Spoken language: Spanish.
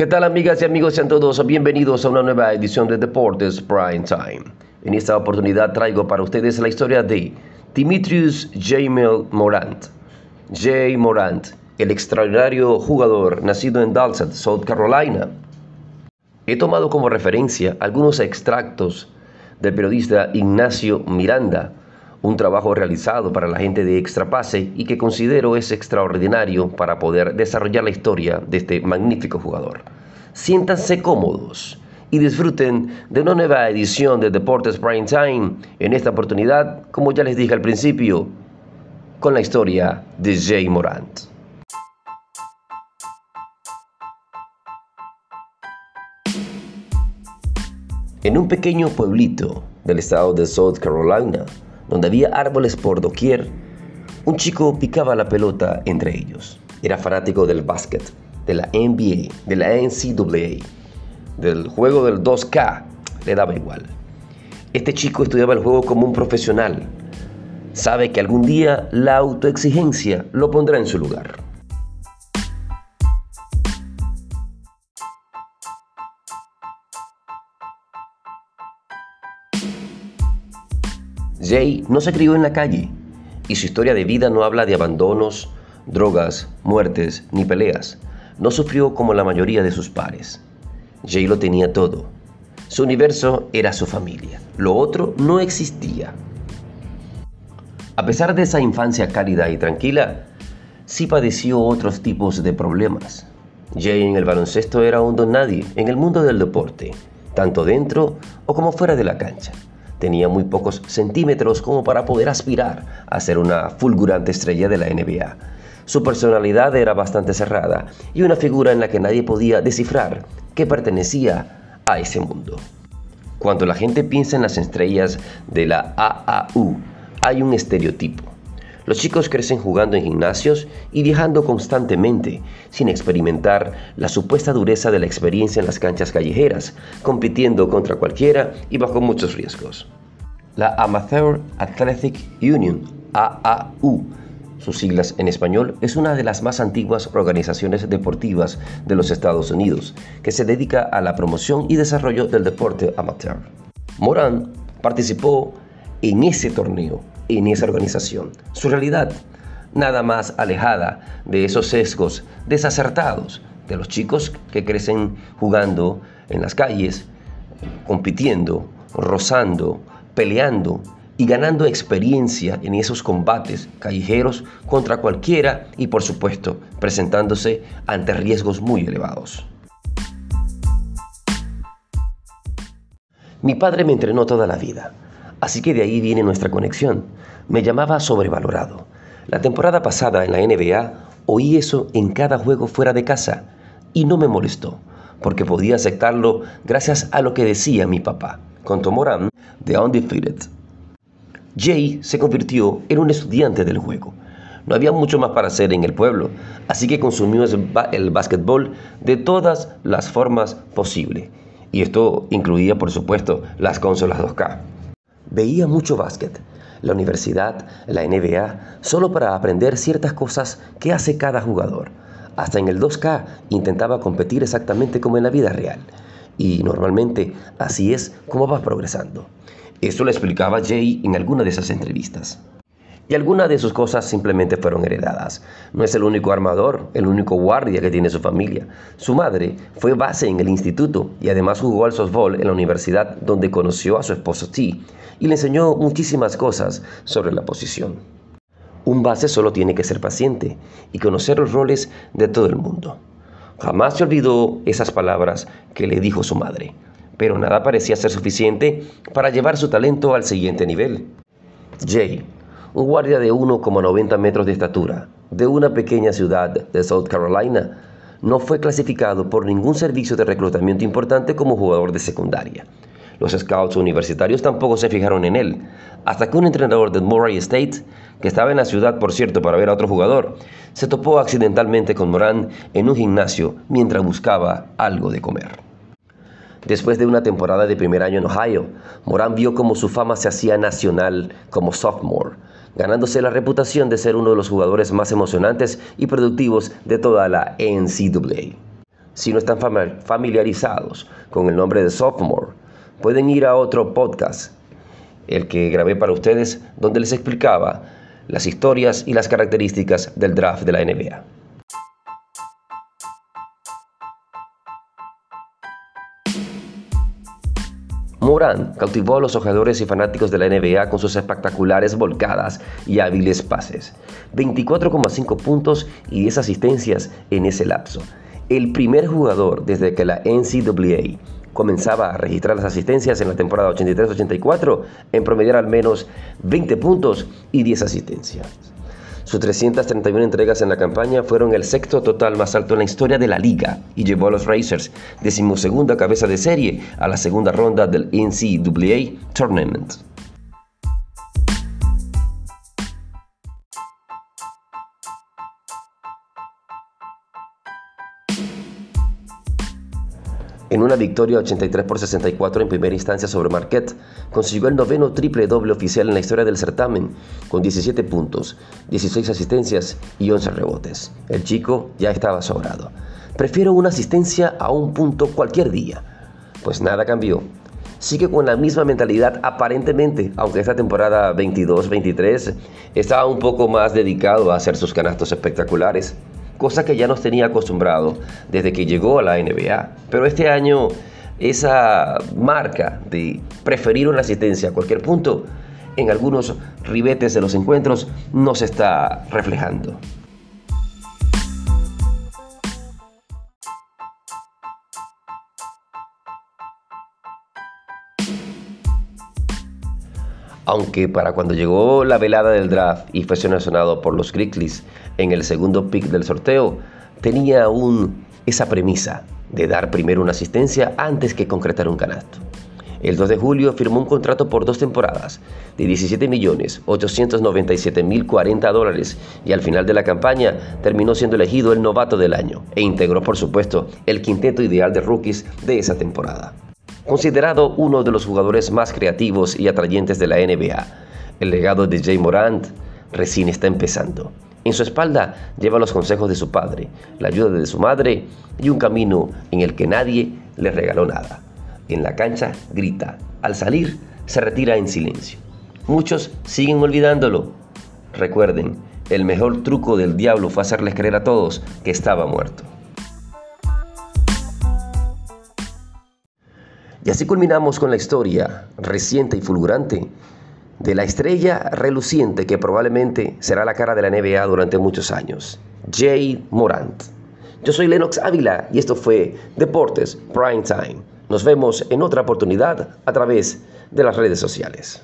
¿Qué tal amigas y amigos? Sean todos bienvenidos a una nueva edición de Deportes Prime Time. En esta oportunidad traigo para ustedes la historia de Dimitrius Jamel Morant. Jay Morant, el extraordinario jugador nacido en Dallas, South Carolina. He tomado como referencia algunos extractos del periodista Ignacio Miranda, un trabajo realizado para la gente de Extrapase y que considero es extraordinario para poder desarrollar la historia de este magnífico jugador. Siéntanse cómodos y disfruten de una nueva edición de Deportes Prime Time, en esta oportunidad, como ya les dije al principio, con la historia de Jay Morant. En un pequeño pueblito del estado de South Carolina, donde había árboles por doquier, un chico picaba la pelota entre ellos. Era fanático del básquet, de la NBA, de la NCAA, del juego del 2K, le daba igual. Este chico estudiaba el juego como un profesional. Sabe que algún día la autoexigencia lo pondrá en su lugar. Jay no se crió en la calle y su historia de vida no habla de abandonos, drogas, muertes ni peleas. No sufrió como la mayoría de sus pares. Jay lo tenía todo. Su universo era su familia. Lo otro no existía. A pesar de esa infancia cálida y tranquila, sí padeció otros tipos de problemas. Jay en el baloncesto era un don nadie en el mundo del deporte, tanto dentro o como fuera de la cancha. Tenía muy pocos centímetros como para poder aspirar a ser una fulgurante estrella de la NBA. Su personalidad era bastante cerrada y una figura en la que nadie podía descifrar que pertenecía a ese mundo. Cuando la gente piensa en las estrellas de la AAU, hay un estereotipo. Los chicos crecen jugando en gimnasios y viajando constantemente, sin experimentar la supuesta dureza de la experiencia en las canchas callejeras, compitiendo contra cualquiera y bajo muchos riesgos. La Amateur Athletic Union, AAU, sus siglas en español, es una de las más antiguas organizaciones deportivas de los Estados Unidos, que se dedica a la promoción y desarrollo del deporte amateur. Moran participó en ese torneo en esa organización. Su realidad, nada más alejada de esos sesgos desacertados de los chicos que crecen jugando en las calles, compitiendo, rozando, peleando y ganando experiencia en esos combates callejeros contra cualquiera y por supuesto presentándose ante riesgos muy elevados. Mi padre me entrenó toda la vida, así que de ahí viene nuestra conexión me llamaba sobrevalorado. La temporada pasada en la NBA oí eso en cada juego fuera de casa y no me molestó, porque podía aceptarlo gracias a lo que decía mi papá, contó Moran de Undefeated. Jay se convirtió en un estudiante del juego. No había mucho más para hacer en el pueblo, así que consumió el básquetbol de todas las formas posibles. Y esto incluía, por supuesto, las consolas 2K. Veía mucho básquet, la universidad, la NBA, solo para aprender ciertas cosas que hace cada jugador. Hasta en el 2K intentaba competir exactamente como en la vida real. Y normalmente así es como va progresando. Esto lo explicaba Jay en alguna de esas entrevistas. Y algunas de sus cosas simplemente fueron heredadas. No es el único armador, el único guardia que tiene su familia. Su madre fue base en el instituto y además jugó al softball en la universidad donde conoció a su esposo T y le enseñó muchísimas cosas sobre la posición. Un base solo tiene que ser paciente y conocer los roles de todo el mundo. Jamás se olvidó esas palabras que le dijo su madre, pero nada parecía ser suficiente para llevar su talento al siguiente nivel. Jay, un guardia de 1,90 metros de estatura, de una pequeña ciudad de South Carolina, no fue clasificado por ningún servicio de reclutamiento importante como jugador de secundaria. Los scouts universitarios tampoco se fijaron en él, hasta que un entrenador de Murray State, que estaba en la ciudad por cierto para ver a otro jugador, se topó accidentalmente con Moran en un gimnasio mientras buscaba algo de comer. Después de una temporada de primer año en Ohio, Moran vio cómo su fama se hacía nacional como sophomore, ganándose la reputación de ser uno de los jugadores más emocionantes y productivos de toda la NCAA. Si no están familiarizados con el nombre de sophomore, pueden ir a otro podcast, el que grabé para ustedes, donde les explicaba las historias y las características del draft de la NBA. Cautivó a los jugadores y fanáticos de la NBA con sus espectaculares volcadas y hábiles pases. 24,5 puntos y 10 asistencias en ese lapso. El primer jugador desde que la NCAA comenzaba a registrar las asistencias en la temporada 83-84 en promediar al menos 20 puntos y 10 asistencias. Sus 331 entregas en la campaña fueron el sexto total más alto en la historia de la liga y llevó a los Racers, decimosegunda cabeza de serie, a la segunda ronda del NCAA Tournament. En una victoria 83 por 64 en primera instancia sobre Marquette, consiguió el noveno triple doble oficial en la historia del certamen, con 17 puntos, 16 asistencias y 11 rebotes. El chico ya estaba sobrado. Prefiero una asistencia a un punto cualquier día. Pues nada cambió. Sigue con la misma mentalidad aparentemente, aunque esta temporada 22-23 estaba un poco más dedicado a hacer sus canastos espectaculares cosa que ya nos tenía acostumbrado desde que llegó a la NBA. Pero este año esa marca de preferir una asistencia a cualquier punto en algunos ribetes de los encuentros no se está reflejando. Aunque para cuando llegó la velada del draft y fue seleccionado por los Grizzlies en el segundo pick del sorteo, tenía aún esa premisa de dar primero una asistencia antes que concretar un canasto. El 2 de julio firmó un contrato por dos temporadas de 17.897.040 dólares y al final de la campaña terminó siendo elegido el novato del año e integró por supuesto el quinteto ideal de rookies de esa temporada. Considerado uno de los jugadores más creativos y atrayentes de la NBA, el legado de Jay Morant recién está empezando. En su espalda lleva los consejos de su padre, la ayuda de su madre y un camino en el que nadie le regaló nada. En la cancha grita, al salir se retira en silencio. Muchos siguen olvidándolo. Recuerden, el mejor truco del diablo fue hacerles creer a todos que estaba muerto. Y así culminamos con la historia reciente y fulgurante de la estrella reluciente que probablemente será la cara de la NBA durante muchos años, Jay Morant. Yo soy Lennox Ávila y esto fue Deportes Prime Time. Nos vemos en otra oportunidad a través de las redes sociales.